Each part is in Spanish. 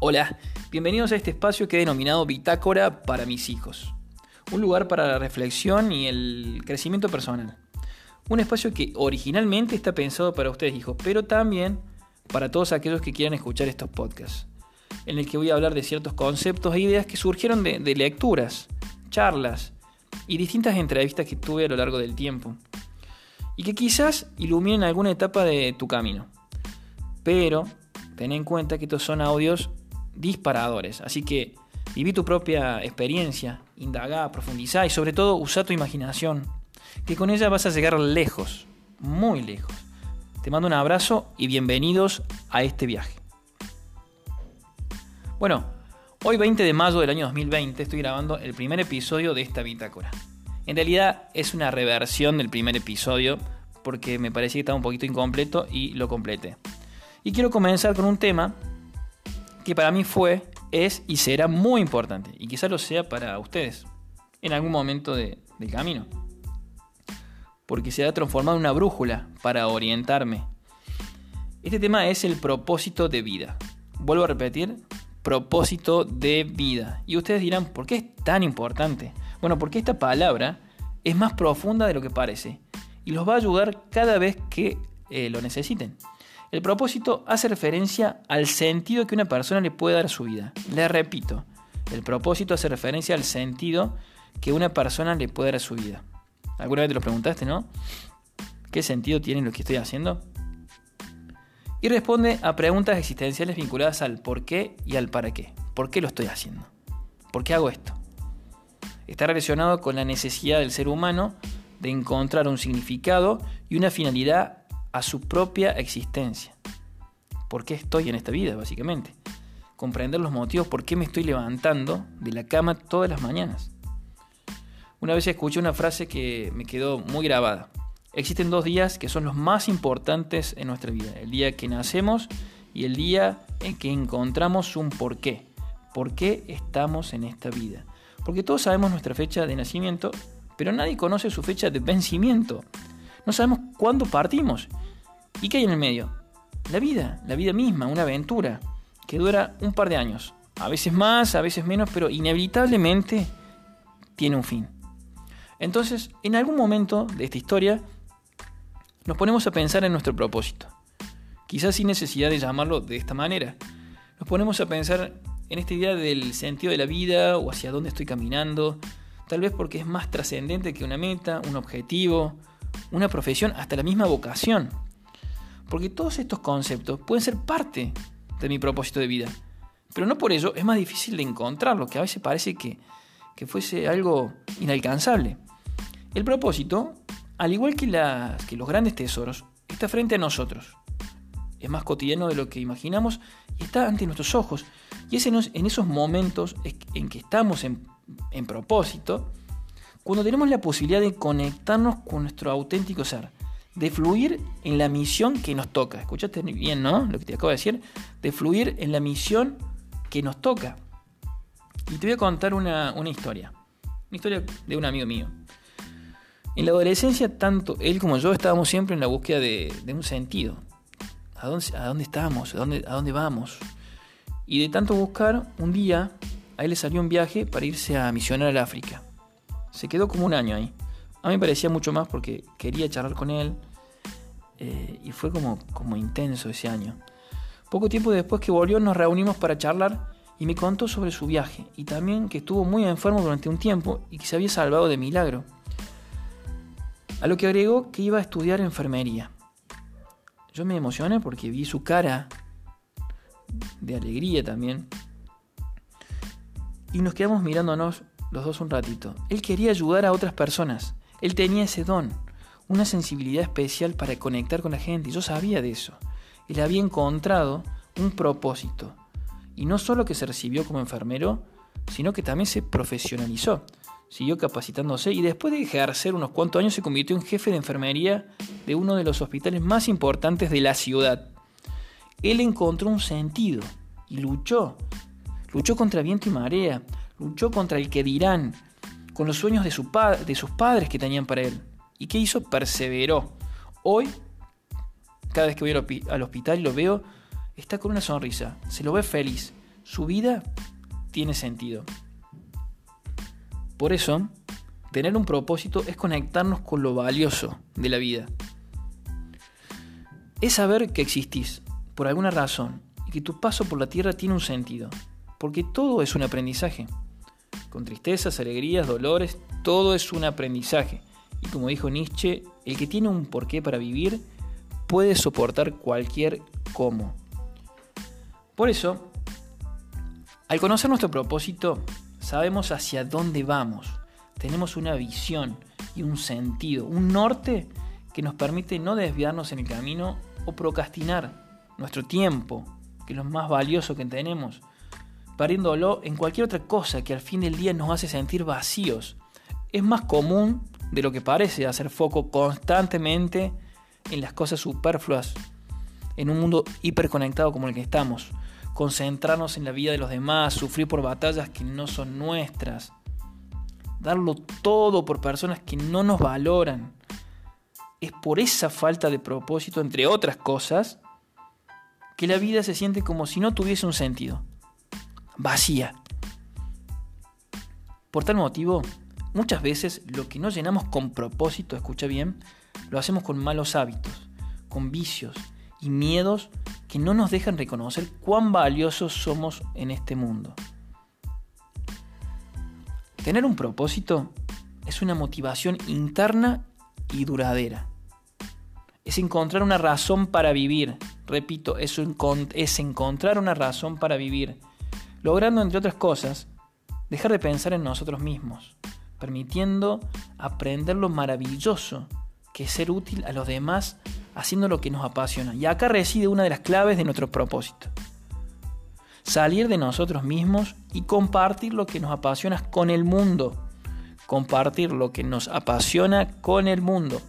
Hola, bienvenidos a este espacio que he denominado Bitácora para mis hijos. Un lugar para la reflexión y el crecimiento personal. Un espacio que originalmente está pensado para ustedes hijos, pero también para todos aquellos que quieran escuchar estos podcasts, en el que voy a hablar de ciertos conceptos e ideas que surgieron de, de lecturas, charlas y distintas entrevistas que tuve a lo largo del tiempo, y que quizás iluminen alguna etapa de tu camino. Pero ten en cuenta que estos son audios disparadores. Así que viví tu propia experiencia, indagá, profundizá y sobre todo usa tu imaginación, que con ella vas a llegar lejos, muy lejos. Te mando un abrazo y bienvenidos a este viaje. Bueno, hoy 20 de mayo del año 2020 estoy grabando el primer episodio de esta bitácora. En realidad es una reversión del primer episodio porque me parecía que estaba un poquito incompleto y lo completé. Y quiero comenzar con un tema que para mí fue, es y será muy importante, y quizás lo sea para ustedes, en algún momento del camino. Porque se ha transformado en una brújula para orientarme. Este tema es el propósito de vida. Vuelvo a repetir, propósito de vida. Y ustedes dirán, ¿por qué es tan importante? Bueno, porque esta palabra es más profunda de lo que parece y los va a ayudar cada vez que eh, lo necesiten. El propósito hace referencia al sentido que una persona le puede dar a su vida. Le repito, el propósito hace referencia al sentido que una persona le puede dar a su vida. ¿Alguna vez te lo preguntaste, no? ¿Qué sentido tiene lo que estoy haciendo? Y responde a preguntas existenciales vinculadas al por qué y al para qué. ¿Por qué lo estoy haciendo? ¿Por qué hago esto? Está relacionado con la necesidad del ser humano de encontrar un significado y una finalidad a su propia existencia. ¿Por qué estoy en esta vida, básicamente? Comprender los motivos por qué me estoy levantando de la cama todas las mañanas. Una vez escuché una frase que me quedó muy grabada. Existen dos días que son los más importantes en nuestra vida. El día que nacemos y el día en que encontramos un porqué. ¿Por qué estamos en esta vida? Porque todos sabemos nuestra fecha de nacimiento, pero nadie conoce su fecha de vencimiento. No sabemos cuándo partimos. ¿Y qué hay en el medio? La vida, la vida misma, una aventura que dura un par de años. A veces más, a veces menos, pero inevitablemente tiene un fin. Entonces, en algún momento de esta historia, nos ponemos a pensar en nuestro propósito. Quizás sin necesidad de llamarlo de esta manera. Nos ponemos a pensar en esta idea del sentido de la vida o hacia dónde estoy caminando, tal vez porque es más trascendente que una meta, un objetivo, una profesión, hasta la misma vocación. Porque todos estos conceptos pueden ser parte de mi propósito de vida. Pero no por ello es más difícil de encontrarlo, que a veces parece que, que fuese algo inalcanzable. El propósito, al igual que, que los grandes tesoros, está frente a nosotros. Es más cotidiano de lo que imaginamos y está ante nuestros ojos. Y es en, esos momentos en que estamos en, en propósito cuando tenemos la posibilidad de conectarnos con nuestro auténtico ser, de fluir en la misión que nos toca. Escuchaste bien, ¿no? Lo que te acabo de decir, de fluir en la misión que nos toca. Y te voy a contar una, historia, una historia de un amigo mío. En la adolescencia, tanto él como yo estábamos siempre en la búsqueda de, un sentido. ¿A dónde, a dónde estamos? ¿A dónde, ¿A dónde vamos? Y de tanto buscar, un día a él le salió un viaje para irse a misionar al África. Se quedó como un año ahí. A mí parecía mucho más porque quería charlar con él eh, y fue como, como intenso ese año. Poco tiempo después que volvió nos reunimos para charlar y me contó sobre su viaje y también que estuvo muy enfermo durante un tiempo y que se había salvado de milagro. A lo que agregó que iba a estudiar enfermería. Yo me emocioné porque vi su cara de alegría también. Y nos quedamos mirándonos los dos un ratito. Él quería ayudar a otras personas. Él tenía ese don, una sensibilidad especial para conectar con la gente. Yo sabía de eso. Él había encontrado un propósito. Y no solo que se recibió como enfermero, sino que también se profesionalizó. Siguió capacitándose y después de ejercer unos cuantos años se convirtió en jefe de enfermería de uno de los hospitales más importantes de la ciudad. Él encontró un sentido y luchó. Luchó contra viento y marea, luchó contra el que dirán, con los sueños de, su de sus padres que tenían para él. ¿Y qué hizo? Perseveró. Hoy, cada vez que voy al hospital y lo veo, está con una sonrisa, se lo ve feliz. su vida tiene sentido. Por eso, tener un propósito es conectarnos con lo valioso de la vida. Es saber que existís por alguna razón y que tu paso por la tierra tiene un sentido, porque todo es un aprendizaje. Con tristezas, alegrías, dolores, todo es un aprendizaje. Y como dijo Nietzsche, el que tiene un porqué para vivir puede soportar cualquier cómo. Por eso, al conocer nuestro propósito, sabemos hacia dónde vamos. Tenemos una visión y un sentido, un norte que nos permite no desviarnos en el camino o procrastinar nuestro tiempo, que es lo más valioso que tenemos, pariéndolo en cualquier otra cosa que al fin del día nos hace sentir vacíos. Es más común de lo que parece hacer foco constantemente en las cosas superfluas, en un mundo hiperconectado como el que estamos, concentrarnos en la vida de los demás, sufrir por batallas que no son nuestras, darlo todo por personas que no nos valoran. Es por esa falta de propósito, entre otras cosas, que la vida se siente como si no tuviese un sentido, vacía. Por tal motivo, muchas veces lo que no llenamos con propósito, escucha bien, lo hacemos con malos hábitos, con vicios y miedos que no nos dejan reconocer cuán valiosos somos en este mundo. Tener un propósito es una motivación interna y duradera. Es encontrar una razón para vivir. Repito, es, es encontrar una razón para vivir. Logrando, entre otras cosas, dejar de pensar en nosotros mismos, permitiendo aprender lo maravilloso que es ser útil a los demás haciendo lo que nos apasiona. Y acá reside una de las claves de nuestro propósito. Salir de nosotros mismos y compartir lo que nos apasiona con el mundo. Compartir lo que nos apasiona con el mundo.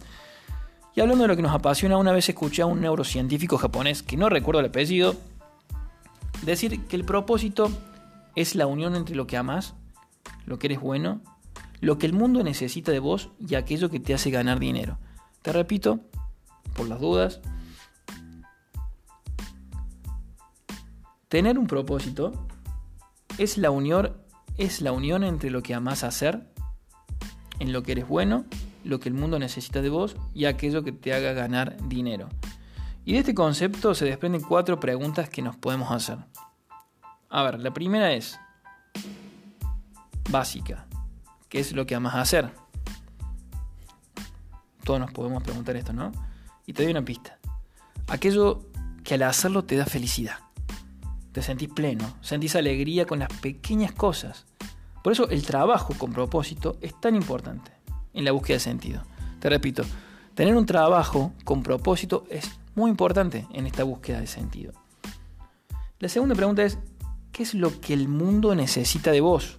Y hablando de lo que nos apasiona, una vez escuché a un neurocientífico japonés, que no recuerdo el apellido, decir que el propósito es la unión entre lo que amas, lo que eres bueno, lo que el mundo necesita de vos y aquello que te hace ganar dinero. Te repito, por las dudas, tener un propósito es la unión, es la unión entre lo que amas hacer, en lo que eres bueno, lo que el mundo necesita de vos y aquello que te haga ganar dinero. Y de este concepto se desprenden cuatro preguntas que nos podemos hacer. A ver, la primera es básica. ¿Qué es lo que amas hacer? Todos nos podemos preguntar esto, ¿no? Y te doy una pista. Aquello que al hacerlo te da felicidad. Te sentís pleno, sentís alegría con las pequeñas cosas. Por eso el trabajo con propósito es tan importante en la búsqueda de sentido. Te repito, tener un trabajo con propósito es muy importante en esta búsqueda de sentido. La segunda pregunta es, ¿qué es lo que el mundo necesita de vos?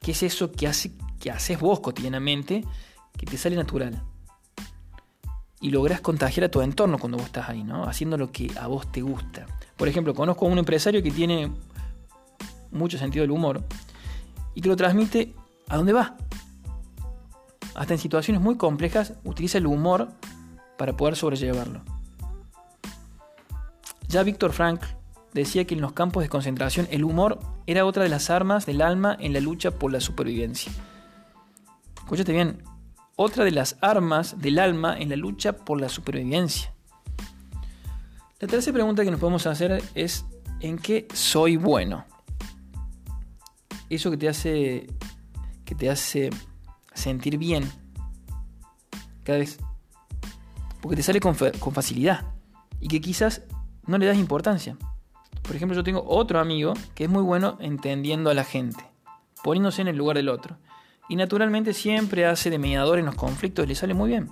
¿Qué es eso que, hace, que haces vos cotidianamente que te sale natural? Y lográs contagiar a tu entorno cuando vos estás ahí, ¿no? Haciendo lo que a vos te gusta. Por ejemplo, conozco a un empresario que tiene mucho sentido del humor y que lo transmite a donde va. Hasta en situaciones muy complejas utiliza el humor para poder sobrellevarlo. Ya Víctor Frank decía que en los campos de concentración el humor era otra de las armas del alma en la lucha por la supervivencia. Escúchate bien, otra de las armas del alma en la lucha por la supervivencia. La tercera pregunta que nos podemos hacer es ¿en qué soy bueno? Eso que te hace que te hace sentir bien cada vez porque te sale con, facilidad y que quizás no le das importancia. Por ejemplo, yo tengo otro amigo que es muy bueno entendiendo a la gente, poniéndose en el lugar del otro. Y naturalmente siempre hace de mediador en los conflictos, le sale muy bien.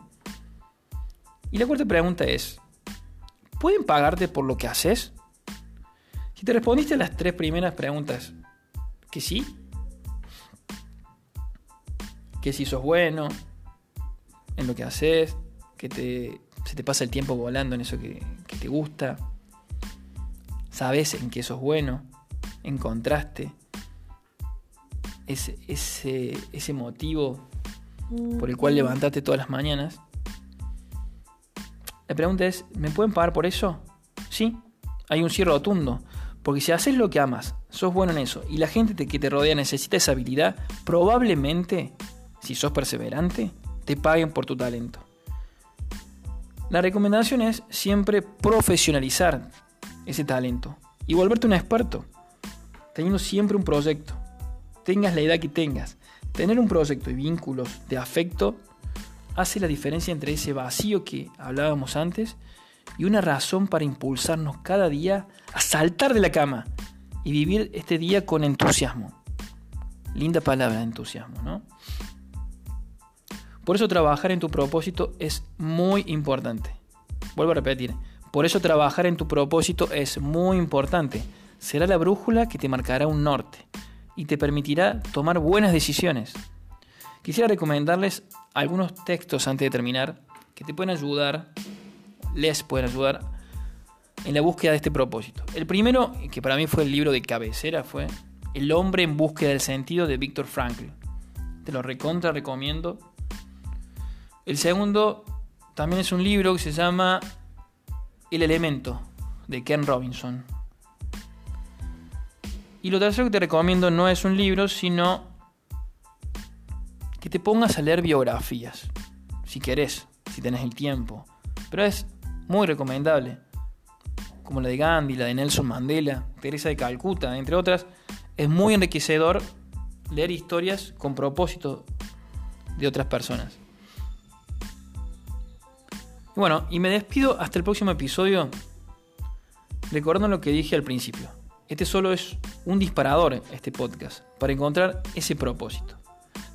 Y la cuarta pregunta es, ¿pueden pagarte por lo que haces? Si te respondiste a las tres primeras preguntas, que sí, que si sos bueno en lo que haces, que te, se te pasa el tiempo volando en eso que, que te gusta, sabes en qué sos bueno, encontraste ese, ese, ese motivo por el cual levantaste todas las mañanas. La pregunta es, ¿me pueden pagar por eso? Sí, hay un cierre rotundo. Porque si haces lo que amas, sos bueno en eso, y la gente que te rodea necesita esa habilidad, probablemente, si sos perseverante, te paguen por tu talento. La recomendación es siempre profesionalizar ese talento y volverte un experto, teniendo siempre un proyecto, tengas la edad que tengas. Tener un proyecto y vínculos de afecto hace la diferencia entre ese vacío que hablábamos antes y una razón para impulsarnos cada día a saltar de la cama y vivir este día con entusiasmo. Linda palabra, entusiasmo, ¿no? Por eso trabajar en tu propósito es muy importante. Vuelvo a repetir, por eso trabajar en tu propósito es muy importante. Será la brújula que te marcará un norte y te permitirá tomar buenas decisiones. Quisiera recomendarles algunos textos antes de terminar que te pueden ayudar, les pueden ayudar en la búsqueda de este propósito. El primero, que para mí fue el libro de cabecera, fue El hombre en búsqueda del sentido de Víctor Frankl. Te lo recontra recomiendo el segundo también es un libro que se llama El elemento de Ken Robinson. Y lo tercero que te recomiendo no es un libro, sino que te pongas a leer biografías, si querés, si tenés el tiempo. Pero es muy recomendable, como la de Gandhi, la de Nelson Mandela, Teresa de Calcuta, entre otras. Es muy enriquecedor leer historias con propósito de otras personas. Bueno, y me despido hasta el próximo episodio recordando lo que dije al principio. Este solo es un disparador, este podcast, para encontrar ese propósito.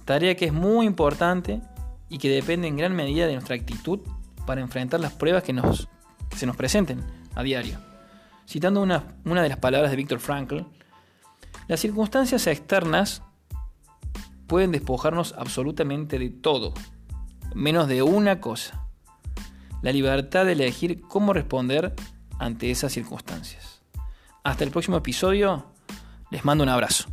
Tarea que es muy importante y que depende en gran medida de nuestra actitud para enfrentar las pruebas que, nos, se nos presenten a diario. Citando una, una de las palabras de Víctor Frankl, las circunstancias externas pueden despojarnos absolutamente de todo, menos de una cosa, la libertad de elegir cómo responder ante esas circunstancias. Hasta el próximo episodio, les mando un abrazo.